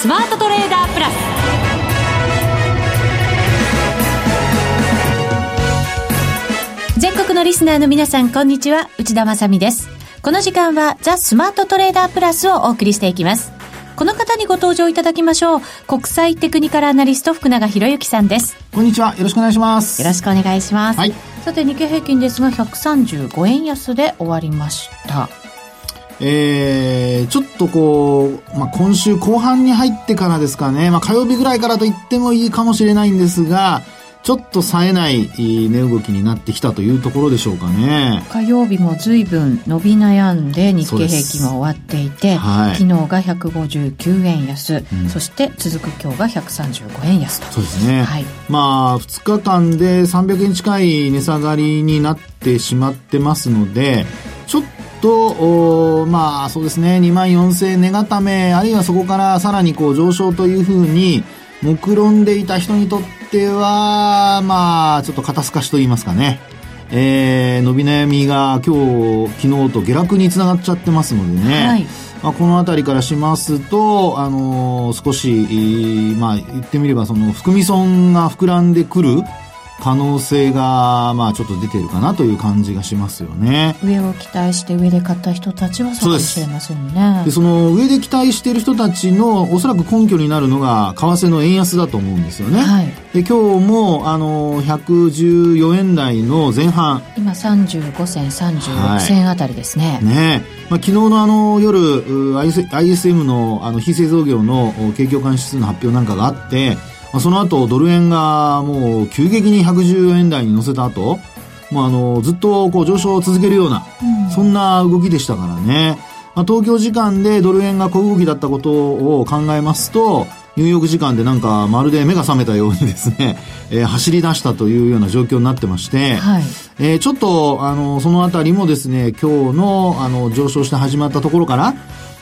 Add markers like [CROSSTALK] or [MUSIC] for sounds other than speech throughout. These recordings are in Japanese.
スマートトレーダープラス。全国のリスナーの皆さんこんにちは。内田まさです。この時間はザ・スマートトレーダープラスをお送りしていきます。この方にご登場いただきましょう。国際テクニカルアナリスト福永博之さんです。こんにちは。よろしくお願いします。よろしくお願いします、はい、さて日経平均ですが135円安で終わりましたえー、ちょっとこう、まあ、今週後半に入ってからですかね、まあ、火曜日ぐらいからと言ってもいいかもしれないんですが、ちょっと冴えない値動きになってきたというところでしょうかね。火曜日も随分伸び悩んで日経平均は終わっていて、はい、昨日が159円安、うん、そして続く今日が135円安と。そうですね。はい、まあ、2日間で300円近い値下がりになってしまってますので、と、まあそうですね、2万4000円値固め、あるいはそこからさらにこう上昇というふうに、目論んでいた人にとっては、まあ、ちょっと肩透かしと言いますかね。えー、伸び悩みが今日、昨日と下落につながっちゃってますのでね。はい、まあ、この辺りからしますと、あのー、少し、まあ、言ってみれば、その、含み損が膨らんでくる、可能性が、まあちょっと出てるかなという感じがしますよね。上を期待して上で買った人たちはそうかもしれませんね。でその上で期待している人たちのおそらく根拠になるのが為替の円安だと思うんですよね。はい、で今日もあの114円台の前半。今35銭36銭あたりですね。はい、ねまあ、昨日のあの夜 ISM のあの非製造業の景況感指数の発表なんかがあって、まあ、その後、ドル円がもう急激に114円台に乗せた後、もうあの、ずっとこう上昇を続けるような、うん、そんな動きでしたからね。まあ、東京時間でドル円が小動きだったことを考えますと、ニューヨーク時間でなんかまるで目が覚めたようにですね、[LAUGHS] えー、走り出したというような状況になってまして、はい、えー、ちょっと、あの、そのあたりもですね、今日の、あの、上昇して始まったところから、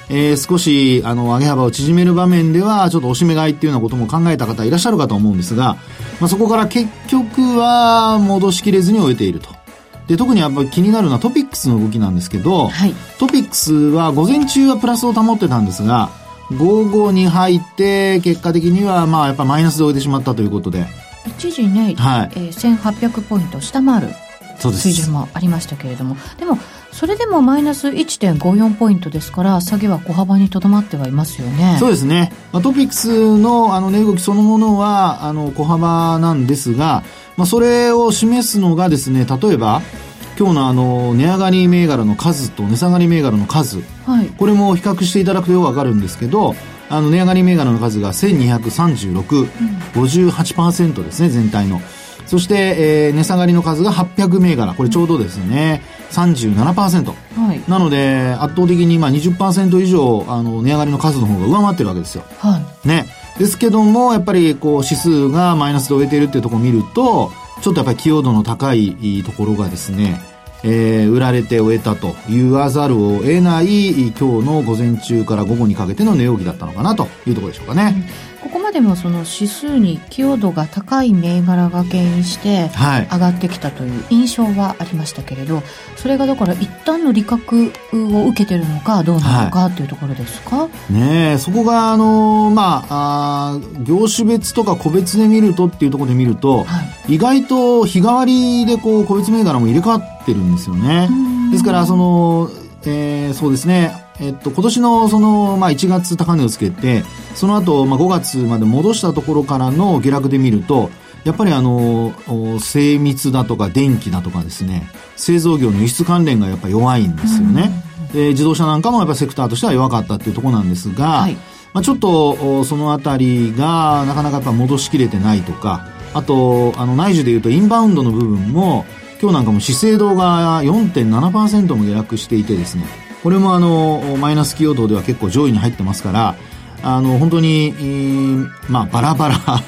えー、少し、あの、上げ幅を縮める場面では、ちょっと押し目買いっていうようなことも考えた方いらっしゃるかと思うんですが、まあ、そこから結局は戻しきれずに終えていると。で、特にやっぱり気になるのはトピックスの動きなんですけど、はい、トピックスは午前中はプラスを保ってたんですが、午後に入って、結果的には、まあ、やっぱマイナスで終えてしまったということで。一時ね、はいえー、1800ポイント下回る水準もありましたけれども、でも、それでもマイナス1.54ポイントですから下げは小幅にとどまってはいますよね。そうですね、まあ、トピックスのあの値動きそのものはあの小幅なんですが、まあ、それを示すのがですね例えば今日のあの値上がり銘柄の数と値下がり銘柄の数、はい、これも比較していただくとよくわかるんですけどあの値上がり銘柄の数が1236、うん、58%ですね全体の。そして、えー、値下がりの数が800銘柄。これちょうどですね、37%。はい、なので、圧倒的にまあ20%以上、あの、値上がりの数の方が上回ってるわけですよ。はい。ね。ですけども、やっぱりこう指数がマイナスで終えているっていうところを見ると、ちょっとやっぱり寄与度の高いところがですね、えー、売られて終えたと言わざるを得ない今日の午前中から午後にかけての値動きだったのかなというところでしょうかね。うんここまでもその指数に寄与度が高い銘柄が原因して上がってきたという印象はありましたけれど、それがだから一旦の利確を受けてるのかどうなのかというところですか、はい、ねそこがあのまああ業種別とか個別で見るとっていうところで見ると、はい、意外と日替わりでこう個別銘柄も入れ替わってるんですよね。ですからその、えー、そうですねえっと、今年のその、まあ、1月高値をつけて、その後、まあ、5月まで戻したところからの下落で見ると、やっぱりあの、精密だとか電気だとかですね、製造業の輸出関連がやっぱ弱いんですよね。で、自動車なんかもやっぱセクターとしては弱かったっていうところなんですが、はい、まあ、ちょっと、そのあたりがなかなかやっぱ戻しきれてないとか、あと、あの、内需で言うとインバウンドの部分も、今日なんかも資生堂が4.7%も下落していてですね、これもあの、マイナス寄与度では結構上位に入ってますから、あの、本当に、まあ、バラバラ [LAUGHS]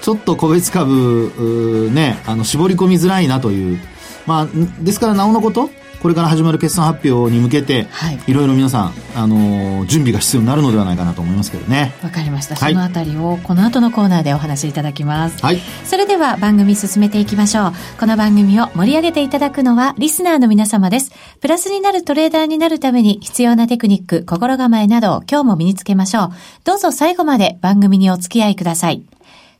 ちょっと個別株、ね、あの、絞り込みづらいなという、まあ、ですからなおのこと、これから始まる決算発表に向けて、はいいろいろ皆さん、あのー準備が必要になるのではないかなと思いますけどね。わかりました。はいそのあたりをこの後のコーナーでお話しいただきます。はい。それでは番組進めていきましょう。この番組を盛り上げていただくのはリスナーの皆様です。プラスになるトレーダーになるために必要なテクニック、心構えなどを今日も身につけましょう。どうぞ最後まで番組にお付き合いください。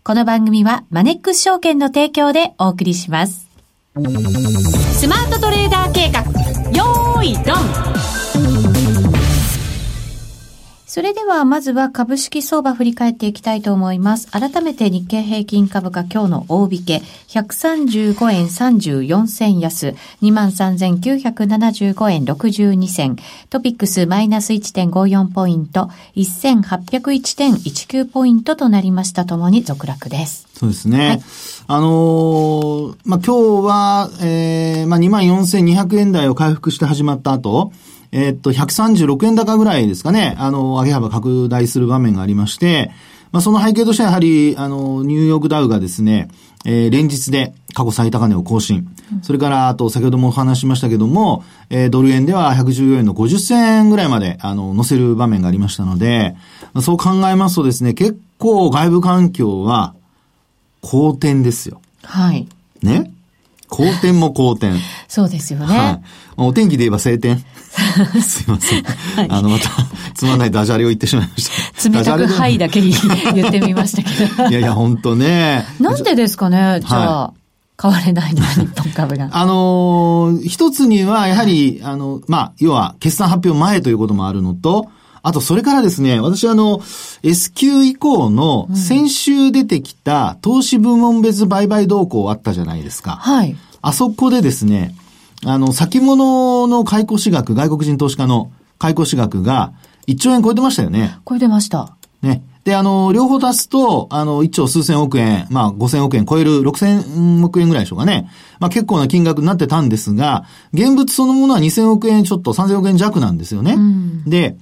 この番組はマネックス証券の提供でお送りします。スマートトレーダー計画、よーい、ドン。それではまずは株式相場振り返っていきたいと思います。改めて日経平均株価今日の大引け。135円34銭安。23,975円62銭。トピックスマイナス1.54ポイント。1801.19ポイントとなりました。ともに続落です。そうですね。はい。あのーまあ、今日は、えー、まあ、24,200円台を回復して始まった後、えーっと、136円高ぐらいですかね、あの、上げ幅拡大する場面がありまして、まあ、その背景としてはやはり、あの、ニューヨークダウがですね、えー連日で過去最高値を更新。それから、あと、先ほどもお話ししましたけども、えードル円では114円の50銭ぐらいまで、あの、乗せる場面がありましたので、まあそう考えますとですね、結構外部環境は、好転ですよ。はい。ね好転も好転。そうですよね。はい。お天気で言えば晴天。[LAUGHS] すいません。あの、また、つまんないダジャレを言ってしまいました。[LAUGHS] 冷たくはいだけ言ってみましたけど。[LAUGHS] いやいや、ほんとね。なんでですかね？じゃあ、買われないのは日本株が。あのー一つには、やはり、あの、まあ、要は、決算発表前ということもあるのと、あと、それからですね、私あの、S q 以降の、先週出てきた、投資部門別売買動向あったじゃないですか。はい。あそこでですね、あの、先物の買い越し額、外国人投資家の買い越し額が1兆円超えてましたよね。これ出ました。ね。で、あの、両方足すと、あの、1兆数千億円、まあ、5千億円超える6千億円ぐらいでしょうかね。まあ、結構な金額になってたんですが、現物そのものは2千億円ちょっと3千億円弱なんですよね。んで、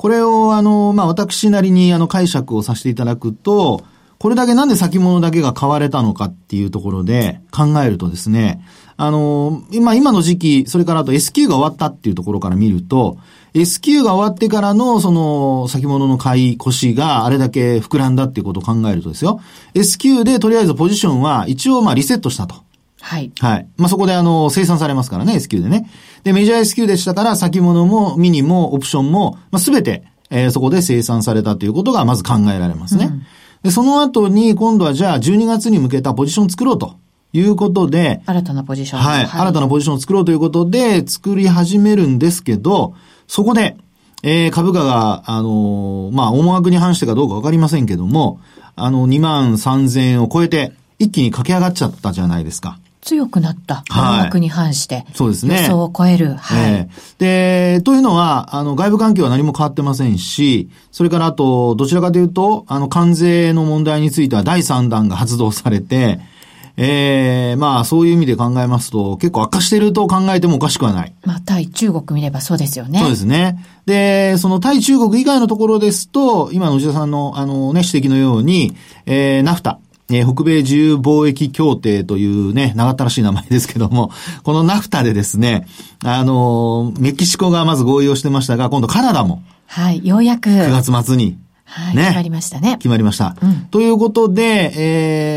これを、あの、まあ、私なりに、あの、解釈をさせていただくと、これだけなんで先物だけが買われたのかっていうところで考えるとですね、あの、今、今の時期、それからあと S q が終わったっていうところから見ると、S q が終わってからの、その、先物の買い越しがあれだけ膨らんだっていうことを考えるとですよ、S q でとりあえずポジションは一応まあリセットしたと。はい。はい。まあ、そこであの、生産されますからね、S q でね。で、メジャー S q でしたから、先物も、ミニも、オプションも、まあ、すべて、えーそこで生産されたということがまず考えられますね。で、その後に、今度はじゃあ、12月に向けたポジションを作ろうということで、新たなポジション。はい。新たなポジションを作ろうということで、作り始めるんですけど、そこで、えー株価が、あのーまあ、思惑に反してかどうかわかりませんけども、あの、2万3000円を超えて、一気に駆け上がっちゃったじゃないですか。強くなった。はい思惑に反して。そうですね予想を超える。はい。ええで、というのは、あの、外部環境は何も変わってませんし、それからあと、どちらかというと、あの、関税の問題については第3弾が発動されて、ええまあ、そういう意味で考えますと、結構悪化していると考えてもおかしくはない。まあ、対中国見ればそうですよね。そうですね。で、その対中国以外のところですと、今の内田さんの、あのね、指摘のように、えー、ナフタ。えー北米自由貿易協定というね、長ったらしい名前ですけども、[LAUGHS] このナフタでですね、あのーメキシコがまず合意をしてましたが、今度カナダもはい。ようやく。9月末にはい。ね決まりましたね。決まりました。うんということで、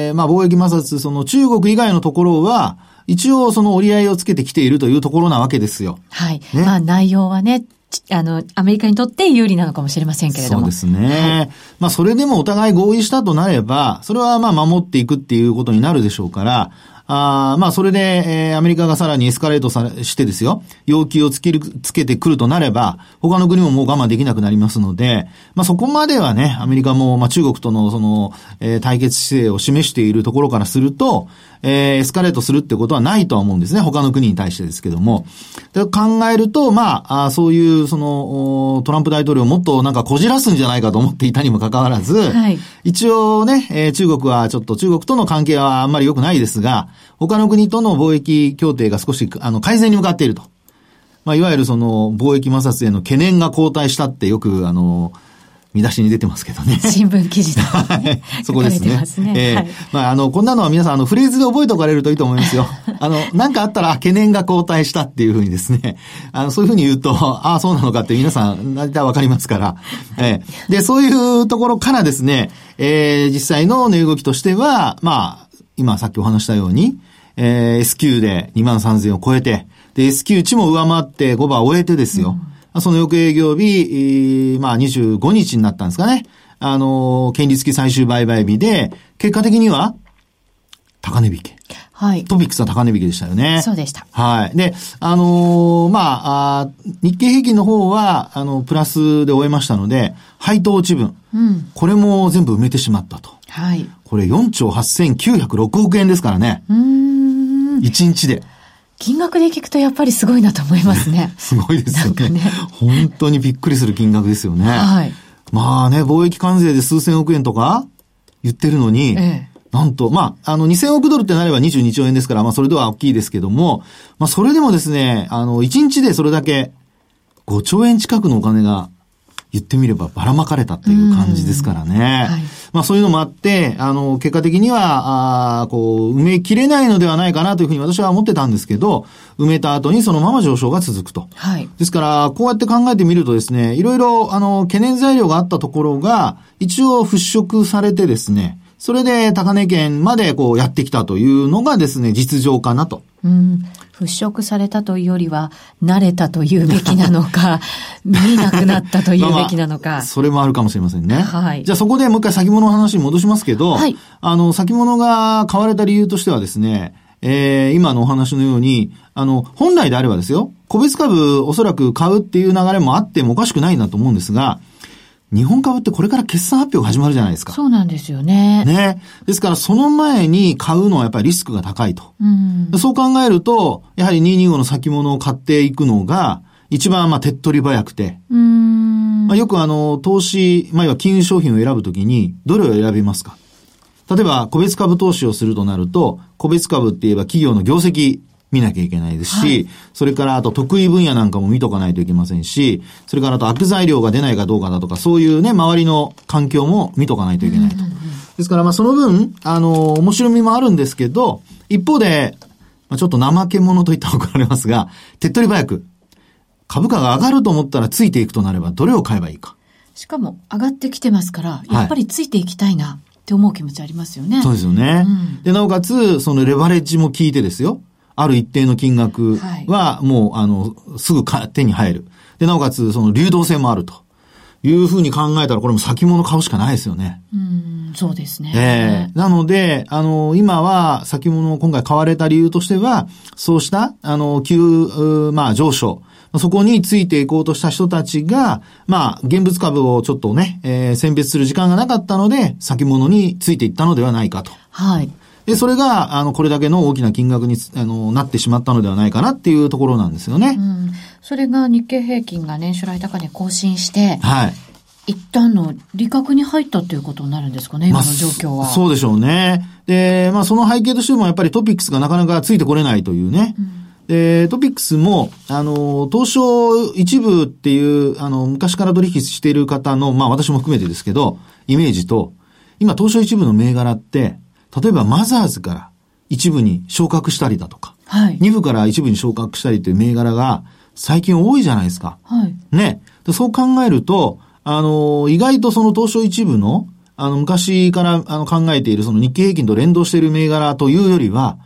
えー、まあ貿易摩擦、その中国以外のところは、一応その折り合いをつけてきているというところなわけですよ。はい。ねまあ、内容はね、ちあの、アメリカにとって有利なのかもしれませんけれども。そうですね。まあ、それでもお互い合意したとなれば、それはまあ、守っていくっていうことになるでしょうから、あーまあ、それで、えーアメリカがさらにエスカレートされしてですよ、要求をつける、つけてくるとなれば、他の国ももう我慢できなくなりますので、まあ、そこまではね、アメリカも、まあ、中国とのその、えー対決姿勢を示しているところからすると、えーエスカレートするってことはないとは思うんですね。他の国に対してですけども。で考えると、まあ、あーそういう、その、おトランプ大統領をもっとなんかこじらすんじゃないかと思っていたにもかかわらず、はい一応ね、えー中国はちょっと中国との関係はあんまり良くないですが、他の国との貿易協定が少し、あの、改善に向かっていると。まあ、いわゆるその、貿易摩擦への懸念が後退したってよく、あの、見出しに出てますけどね。新聞記事とか、ね、そこですね。すねえーはい、まあ、あの、こんなのは皆さん、あの、フレーズで覚えておかれるといいと思いますよ。[LAUGHS] あの、なんかあったら、懸念が後退したっていうふうにですね、あの、そういうふうに言うと、ああ、そうなのかって皆さん、大体わかりますから。えー、で、そういうところからですね、えー、実際の値動きとしては、まあ、今さっきお話したように、えー、S q で2万3000を超えて、で、S q 値も上回って5番終えてですよ。うん、その翌営業日、まあ25日になったんですかね。あの、権利付き最終売買日で、結果的には、高値引け。はい。トピックスは高値引けでしたよね。そうでした。はい。で、あのー、まああ、日経平均の方は、あの、プラスで終えましたので、配当落ち分。うん。これも全部埋めてしまったと。はい。これ4兆8906億円ですからね。うん。1日で。金額で聞くとやっぱりすごいなと思いますね。[LAUGHS] すごいですよね。ね本当にびっくりする金額ですよね。はい。まあね、貿易関税で数千億円とか言ってるのに、ええ、なんと、まあ、あの、2000億ドルってなれば22兆円ですから、まあ、それでは大きいですけども、まあ、それでもですね、あの、1日でそれだけ5兆円近くのお金が言ってみればばらまかれたっていう感じですからね。はい、まあそういうのもあって、あの、結果的には、あこう、埋めきれないのではないかなというふうに私は思ってたんですけど、埋めた後にそのまま上昇が続くと。はい。ですから、こうやって考えてみるとですね、いろいろ、あの、懸念材料があったところが、一応払拭されてですね、それで高値圏までこうやってきたというのがですね、実情かなと。うん。払拭されたというよりは、慣れたというべきなのか、[LAUGHS] 見なくなったというべきなのかまあ、それもあるかもしれませんね。はい。じゃあそこでもう一回先物の話に戻しますけど、はい。あの、先物が買われた理由としてはですね、えー、今のお話のように、あの、本来であればですよ、個別株おそらく買うっていう流れもあってもおかしくないなと思うんですが、日本株ってこれから決算発表が始まるじゃないですか。そうなんですよね。ね。ですからその前に買うのはやっぱりリスクが高いと。うん、そう考えると、やはり225の先物を買っていくのが、一番まあ手っ取り早くて。うんまあ、よくあの、投資、まあ、要は金融商品を選ぶときに、どれを選びますか？例えば、個別株投資をするとなると、個別株って言えば企業の業績見なきゃいけないですし、はい、それからあと得意分野なんかも見とかないといけませんし、それからあと悪材料が出ないかどうかだとか、そういうね、周りの環境も見とかないといけないと。ですからまあその分、あの、面白みもあるんですけど、一方で、まあ、ちょっと怠け者と言ったら怒られますが、手っ取り早く、株価が上がると思ったらついていくとなれば、どれを買えばいいか。しかも上がってきてますから、やっぱりついていきたいなって思う気持ちありますよね。そうですよね。うん、で、なおかつ、そのレバレッジも効いてですよ。ある一定の金額は、もう、あの、すぐ手に入る。で、なおかつ、その流動性もあると。いうふうに考えたら、これも先物買うしかないですよね。うん、そうですね。ええー、なので、あの、今は先物を今回買われた理由としては、そうした、あの、急、まあ、上昇。そこについていこうとした人たちが、まあ、現物株をちょっとね、えー、選別する時間がなかったので、先物についていったのではないかと。はい。で、それが、あの、これだけの大きな金額に、あの、なってしまったのではないかなっていうところなんですよね。うん。それが日経平均が年初来高値更新して、はい。一旦の利確に入ったっていうことになるんですかね、今の状況は。まあ、そうでしょうね。で、まあその背景としてもやっぱりトピックスがなかなかついてこれないというね。うん、で、トピックスも、あの、東証一部っていう、あの、昔から取引している方の、まあ私も含めてですけど、イメージと、今東証一部の銘柄って、例えばマザーズから一部に昇格したりだとか、はい、二部から一部に昇格したりという銘柄が最近多いじゃないですか。はい、ね。そう考えると、あの、意外とその東証一部の、あの、昔からあの考えているその日経平均と連動している銘柄というよりは、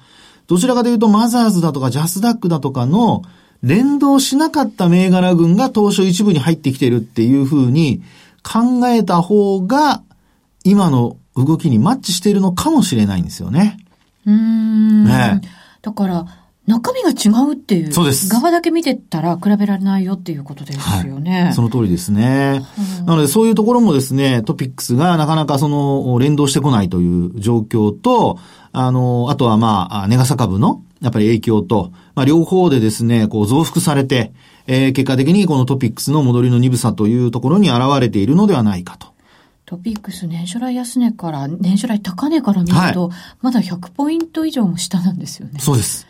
どちらかというとマザーズだとかジャスダックだとかの連動しなかった銘柄群が東証一部に入ってきてるっていうふうに考えた方が、今の動きにマッチしているのかもしれないんですよね。うん。ねだから、中身が違うっていう。そうです。側だけ見てたら比べられないよっていうことですよね。はい、その通りですね。なのでそういうところもですね、トピックスがなかなかその連動してこないという状況と、あの、あとはまあ、ネガサ株のやっぱり影響と、まあ両方でですね、こう増幅されて、えー、結果的にこのトピックスの戻りの鈍さというところに現れているのではないかと。トピックス年初来安値から、年初来高値から見ると、はい、まだ100ポイント以上も下なんですよね。そうです。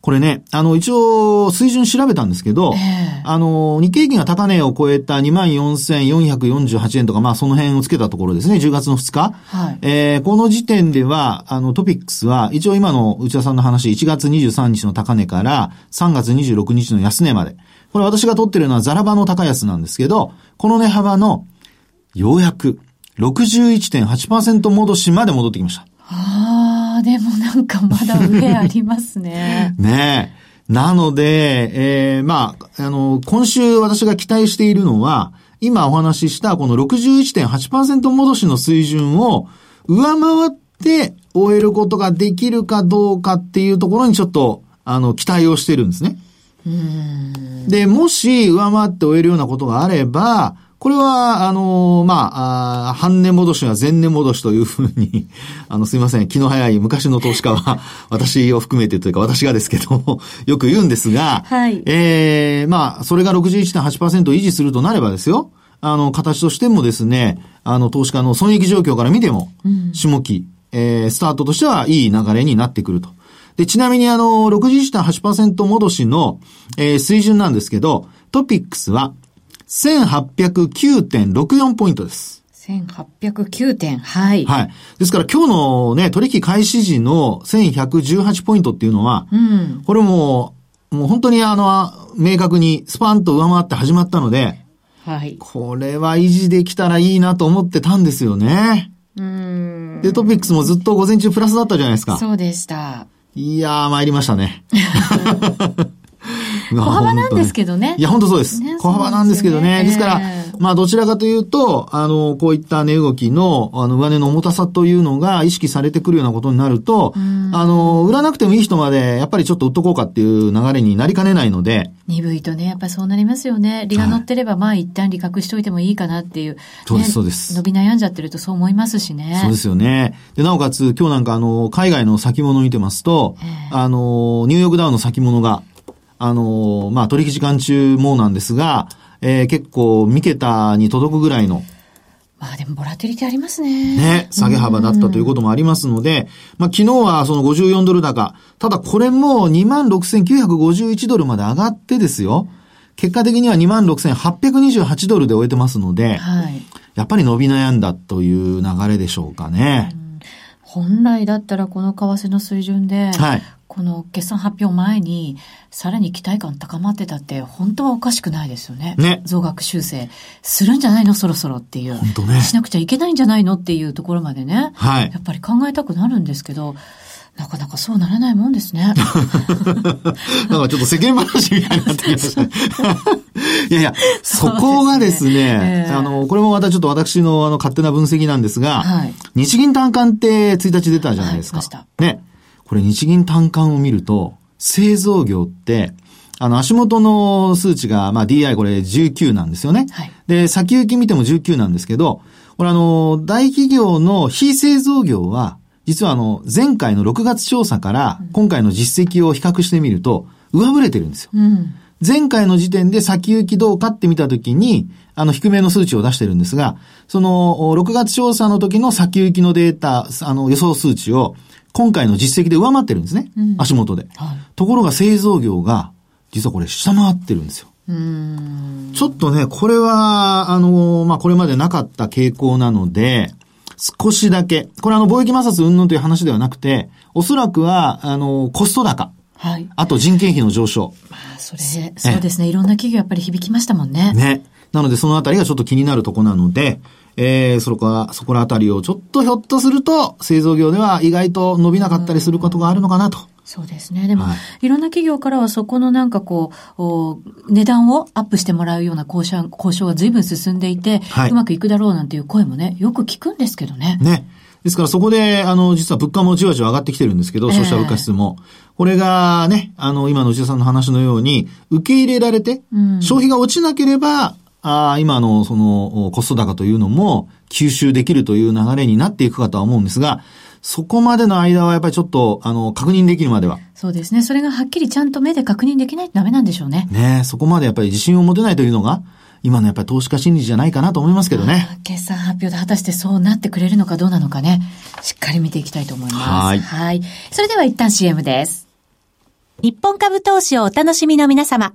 これね、あの、一応、水準調べたんですけど、ええあの、日経平均が高値を超えた24,448円とか、まあ、その辺をつけたところですね、10月の2日。はいえーこの時点では、あの、トピックスは、一応今の内田さんの話、1月23日の高値から3月26日の安値まで。これ私が取ってるのはザラバの高安なんですけど、この値幅の、ようやく、61.8%戻しまで戻ってきました。ああ、でもなんかまだ上ありますね。[LAUGHS] ねえ。なので、えーまあ、あの、今週私が期待しているのは、今お話ししたこの61.8%戻しの水準を上回って終えることができるかどうかっていうところにちょっと、あの、期待をしてるんですね。で、もし上回って終えるようなことがあれば、これは、あのまあ、あー半年戻しは前年戻しというふうに、[LAUGHS] あの、すいません、気の早い昔の投資家は、私を含めてというか私がですけど、[LAUGHS] よく言うんですが、はい。ええまあ、それが61.8%維持するとなればですよ、あの、形としてもですね、あの、投資家の損益状況から見ても、下期、えースタートとしてはいい流れになってくると。で、ちなみにあの、61.8%戻しの、えー水準なんですけど、トピックスは、1809.64ポイントです。1809点。はい。はい。ですから今日のね、取引開始時の1118ポイントっていうのは、うん。これもう、もう本当にあの、明確にスパンと上回って始まったので、はい。これは維持できたらいいなと思ってたんですよね。うん。で、トピックスもずっと午前中プラスだったじゃないですか。そうでした。いやー、参りましたね。[LAUGHS] 小 [LAUGHS] 小幅なんですけどねいや、本当そうです。ね小幅なんですけどね。ですよねですから、ええまあ、どちらかというと、あの、こういった値動きの、あの、上値の重たさというのが意識されてくるようなことになると、あの、売らなくてもいい人まで、やっぱりちょっと売っとこうかっていう流れになりかねないので、鈍いとね、やっぱりそうなりますよね。利が乗ってれば、まあ一旦利確しておいてもいいかなっていう。そうですねそうです伸び悩んじゃってるとそう思いますしね。そうですよね。で、なおかつ、今日なんかあの、海外の先物を見てますと、ええあの、ニューヨークダウの先物が、あの、まあ、取引時間中もなんですが、えー結構、三桁に届くぐらいの、まあでもボラティリティありますね。ね、下げ幅だったということもありますので、まあ、昨日はその54ドル高。ただこれも26,951ドルまで上がってですよ。結果的には26,828ドルで終えてますので、はい。やっぱり伸び悩んだという流れでしょうかね。本来だったらこの為替の水準で、はい。この決算発表前に、さらに期待感高まってたって、本当はおかしくないですよね。ね。増額修正。するんじゃないの？そろそろっていう。本当ね。しなくちゃいけないんじゃないの？っていうところまでね。はい。やっぱり考えたくなるんですけど、なかなかそうならないもんですね。[LAUGHS] なんかちょっと世間話みたいになってきましたね。いやいや、[LAUGHS] そこがですね、ええあの、これもまたちょっと私のあの勝手な分析なんですが、はい日銀単価って1日出たじゃないですか。はいね。これ日銀単価を見ると、製造業って、あの、足元の数値が、まあ DI これ19なんですよね。はいで、先行き見ても19なんですけど、これあの、大企業の非製造業は、実はあの、前回の6月調査から、今回の実績を比較してみると、上振れてるんですよ。うん。前回の時点で先行きどうかって見たときに、あの、低めの数値を出してるんですが、その、お6月調査の時の先行きのデータ、あの、予想数値を、今回の実績で上回ってるんですね。うん足元で。はい。ところが製造業が、実はこれ下回ってるんですよ。ちょっとね、これは、あの、まあ、これまでなかった傾向なので、少しだけ、これあの、貿易摩擦云々という話ではなくて、おそらくは、あの、コスト高、はい。あと人件費の上昇。まあ、それ、そうですね。いろんな企業やっぱり響きましたもんね。ね。なので、そのあたりがちょっと気になるとこなので、えー、そこは、そこらあたりをちょっとひょっとすると、製造業では意外と伸びなかったりすることがあるのかなと。そうですね。でも、、はいろんな企業からはそこのなんかこう、お値段をアップしてもらうような交渉交渉が随分進んでいて、はいうまくいくだろうなんていう声もね、よく聞くんですけどね。ね。ですからそこで、あの、実は物価もじわじわ上がってきてるんですけど、ええ消費者物価指数も。これがね、あの、今の内田さんの話のように、受け入れられて、うん消費が落ちなければ、あー今のその、おコスト高というのも吸収できるという流れになっていくかとは思うんですが、そこまでの間はやっぱりちょっと、あの、確認できるまでは、そうですね。それがはっきりちゃんと目で確認できないとダメなんでしょうね。ねそこまでやっぱり自信を持てないというのが、今のやっぱり投資家心理じゃないかなと思いますけどね。決算発表で果たしてそうなってくれるのかどうなのかね、しっかり見ていきたいと思います。はいはい。それでは一旦 CM です。日本株投資をお楽しみの皆様。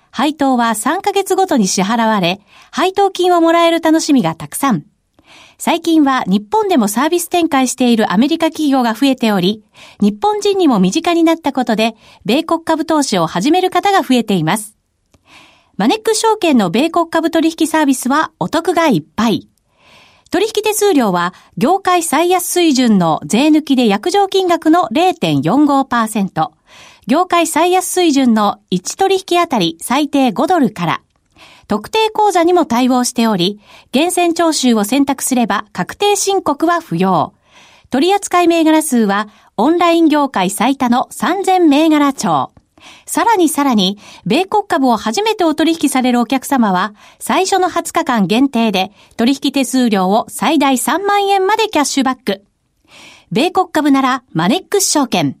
配当は3ヶ月ごとに支払われ、配当金をもらえる楽しみがたくさん。最近は日本でもサービス展開しているアメリカ企業が増えており、日本人にも身近になったことで、米国株投資を始める方が増えています。マネック証券の米国株取引サービスはお得がいっぱい。取引手数料は業界最安水準の税抜きで約定金額の0.45%。業界最安水準の1取引あたり最低5ドルから、特定口座にも対応しており、厳選徴収を選択すれば確定申告は不要。取扱銘柄数はオンライン業界最多の3000銘柄帳。さらにさらに、米国株を初めてお取引されるお客様は、最初の20日間限定で、取引手数料を最大3万円までキャッシュバック。米国株なら、マネックス証券。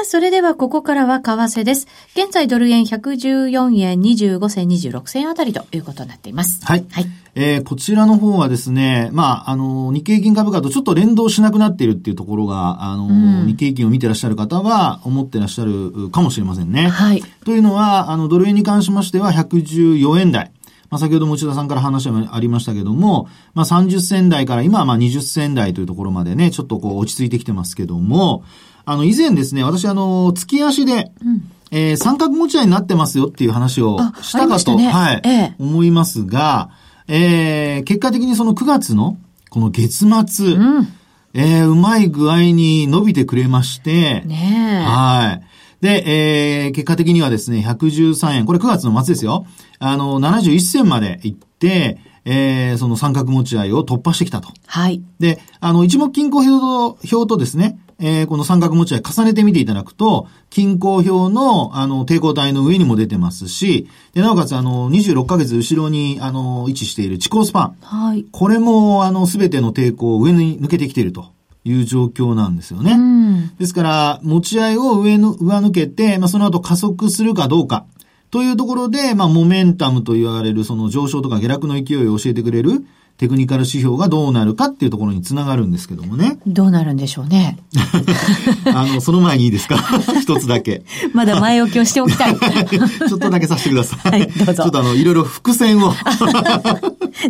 さあ、それではここからは為替です。現在ドル円114円25銭26銭あたりということになっています。はい。はい。えー、こちらの方はですね、まあ、あの、日経平均株価とちょっと連動しなくなっているっていうところが、あの、うん、日経平均を見てらっしゃる方は思ってらっしゃるかもしれませんね。はい。というのは、あの、ドル円に関しましては114円台。まあ、先ほど持田さんから話がありましたけども、まあ、30銭台から今はまあ20銭台というところまでね、ちょっとこう落ち着いてきてますけども、あの、以前ですね、私あの、月足で、うん、えー、三角持ち合いになってますよっていう話をしたかと、ね、はい、ええ、思いますが、えー、結果的にその9月の、この月末、うん、えー、うまい具合に伸びてくれまして、ねはい。で、えー、結果的にはですね、113円、これ9月の末ですよ。あの、71銭まで行って、えー、その三角持ち合いを突破してきたと。はい。で、あの、一目均衡表と、表とですね、えー、この三角持ち合い重ねてみていただくと、均衡表の、あの、抵抗体の上にも出てますし、で、なおかつ、あの、26ヶ月後ろに、あの、位置している地高スパン。はい。これも、あの、すべての抵抗を上に抜けてきていると。いう状況なんですよね。うん、ですから、持ち合いを上の、上抜けて、まあ、その後加速するかどうか。というところで、まあ、モメンタムと言われる、その上昇とか下落の勢いを教えてくれる、テクニカル指標がどうなるかっていうところにつながるんですけどもね。どうなるんでしょうね。[LAUGHS] あの、その前にいいですか？[LAUGHS] 一つだけ。まだ前置きをしておきたい。[LAUGHS] ちょっとだけさせてください。はい、どうぞ。ちょっとあの、いろいろ伏線を。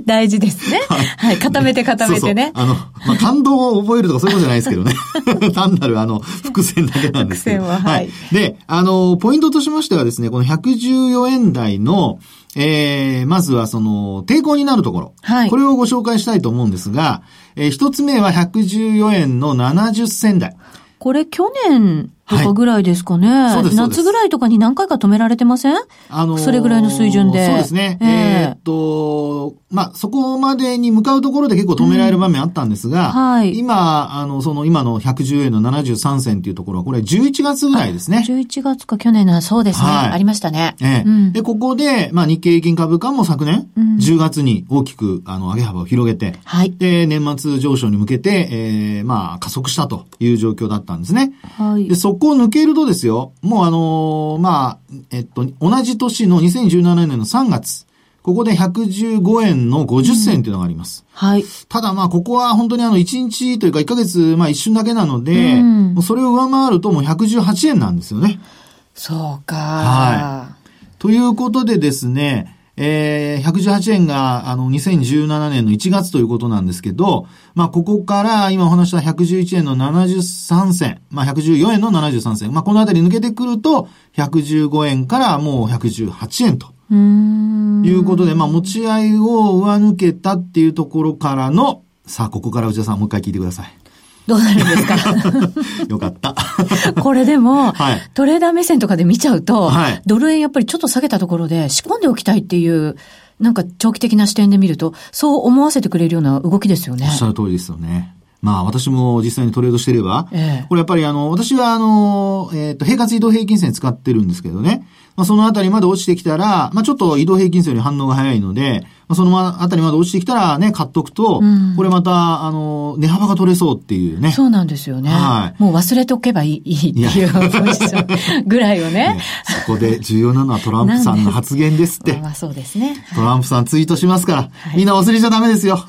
大事ですね。はい。固めて固めてね。そうそうあの、まあ、感動を覚えるとかそういうことじゃないですけどね。単なるあの、伏線だけなんですけど。伏線は、はい、はい。で、あの、ポイントとしましてはですね、この114円台の、えー、まずはその、抵抗になるところ。はい。これをご紹介したいと思うんですが、えー、一つ目は114円の70銭台。これ去年とかぐらいですかね。夏ぐらいとかに何回か止められてません？あのー、それぐらいの水準で。そうですね。えー、えー、っと、まあ、そこまでに向かうところで結構止められる場面あったんですが、うん、はい。今、あの、その今の110円の73銭っていうところは、これ11月ぐらいですね。11月か去年の、そうですね。はい、ありましたね。ええーうん、で、ここで、まあ、日経平均株価も昨年、うん、10月に大きく、あの、上げ幅を広げて、はい。で、年末上昇に向けて、えー、まあ、加速したという状況だったんですね。はい。で、そこを抜けるとですよ、もうあのー、まあ、えっと、同じ年の2017年の3月、ここで115円の50銭っていうのがあります。はい。ただまあ、ここは本当にあの、1日というか1ヶ月、まあ一瞬だけなので、うんもうそれを上回るともう118円なんですよね。そうか。はということでですね、えー、118円が、あの、2017年の1月ということなんですけど、まあ、ここから、今お話した111円の73銭、まあ、114円の73銭、まあ、このあたり抜けてくると、115円からもう118円とうーん。いうことで、まあ、持ち合いを上抜けたっていうところからの、さあ、ここから内田さんもう一回聞いてください。どうなるんですか？[LAUGHS] よかった。これでも、はいトレーダー目線とかで見ちゃうと、はいドル円やっぱりちょっと下げたところで仕込んでおきたいっていう、なんか長期的な視点で見ると、そう思わせてくれるような動きですよねおっ。しゃる通りですよね。まあ私も実際にトレードしてれば、ええこれやっぱりあの、私はあの、えっ、と、平滑移動平均線使ってるんですけどね。まあそのあたりまで落ちてきたら、まあちょっと移動平均線より反応が早いので、まあそのあたりまで落ちてきたらね、買っとくと、うんここれまた、あの、値幅が取れそうっていうね。そうなんですよね。はいもう忘れておけばいい [LAUGHS] いいっていうぐらいをねね。[LAUGHS] そこで重要なのはトランプさんの発言ですって。[LAUGHS] まあそうですね。トランプさんツイートしますから、みんな忘れちゃダメですよ。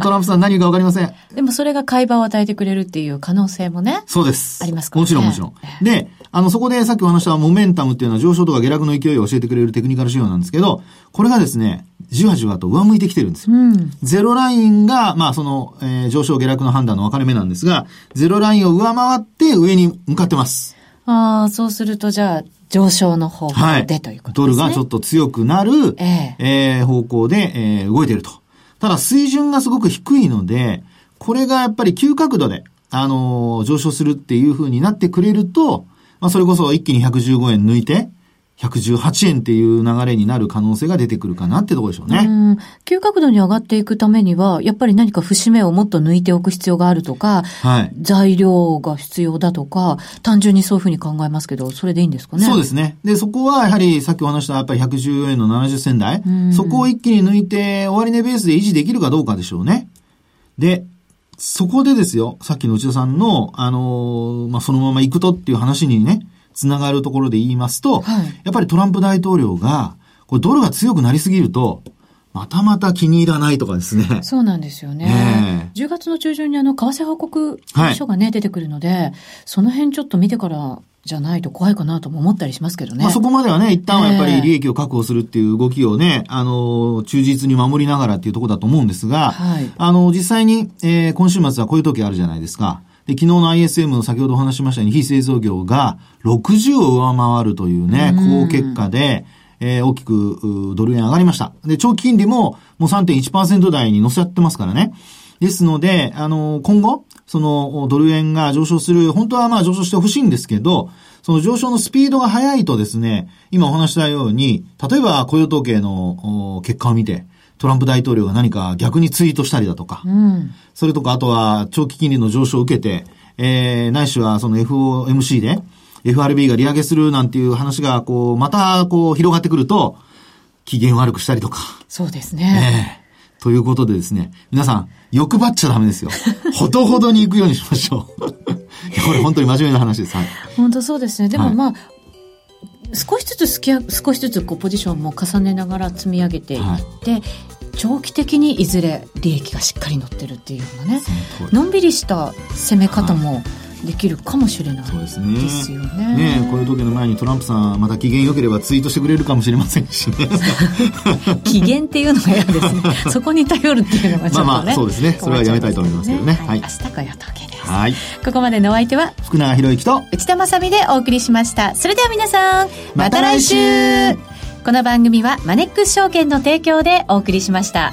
トランプさん何かわかりません。でもそれが会話を与えてくれるっていう可能性もね。そうです。ありますからねもちろんもちろん。で、あの、そこでさっきお話したモメンタムっていうのは上昇とか下落の勢いを教えてくれるテクニカル指標なんですけど、これがですね、じわじわと上向いてきてるんですよ。うん。ゼロラインが、まあその、えー上昇下落の判断の分かれ目なんですが、ゼロラインを上回って上に向かってます。ああ、そうするとじゃあ、上昇の方はい。向でということドですね。ルがちょっと強くなる、ええー方向で、えー動いていると。ただ水準がすごく低いので、これがやっぱり急角度で、あのー上昇するっていう風になってくれると、まあそれこそ一気に115円抜いて、118円っていう流れになる可能性が出てくるかなってところでしょうね。うん。急角度に上がっていくためには、やっぱり何か節目をもっと抜いておく必要があるとか、はい。材料が必要だとか、単純にそういうふうに考えますけど、それでいいんですかね？そうですね。で、そこはやはりさっきお話したやっぱり114円の70銭台うん、そこを一気に抜いて終値ベースで維持できるかどうかでしょうね。で、そこでですよ、さっきの内田さんの、あのーまあ、そのまま行くとっていう話にね、つながるところで言いますと、はいやっぱりトランプ大統領が、これドルが強くなりすぎると、またまた気に入らないとかですね。そうなんですよね。え10月の中旬にあの、為替報告書がね、出てくるので、その辺ちょっと見てからじゃないと怖いかなとも思ったりしますけどね。まあ、そこまではね、一旦はやっぱええり利益を確保するっていう動きをね、あの、忠実に守りながらっていうところだと思うんですが、はいあの、実際に、えー今週末はこういう時あるじゃないですか。で、昨日の ISM の先ほどお話ししましたように、非製造業が60を上回るというね、うん好結果で、えー大きくうドル円上がりました。で、長期金利ももう3.1%台に乗せちゃってますからね。ですので、あの、今後、そのドル円が上昇する、本当はまあ上昇してほしいんですけど、その上昇のスピードが速いとですね、今お話ししたように、例えば雇用統計のお結果を見て、トランプ大統領が何か逆にツイートしたりだとか、うん。それとかあとは長期金利の上昇を受けて、えー、ないしはその FOMC で FRB が利上げするなんていう話がこう、またこう広がってくると、機嫌悪くしたりとか、そうですね。ええということでですね、皆さん、欲張っちゃダメですよ。[LAUGHS] ほどほどに行くようにしましょう。いやこれ本当に真面目な話です。はい。本当そうですね。でもはいまあ、少しずつすきや少しずつこうポジションも重ねながら積み上げていって、長期的にいずれ利益がしっかり乗ってるっていうようなね、そのんびりした攻め方もできるかもしれないそうですね。ですよね。ねえこういう時の前にトランプさん、また機嫌良ければツイートしてくれるかもしれませんしね。[LAUGHS] 機嫌っていうのが嫌ですね。[LAUGHS] そこに頼るっていうのがちょっとね。まあまあそうですねそれはやめたいと思いますけどねは。はいい明日雇用統計です。はい。ここまでのお相手は？福永博之と、内田まさみでお送りしました。それでは皆さん、また来週この番組はマネックス証券の提供でお送りしました。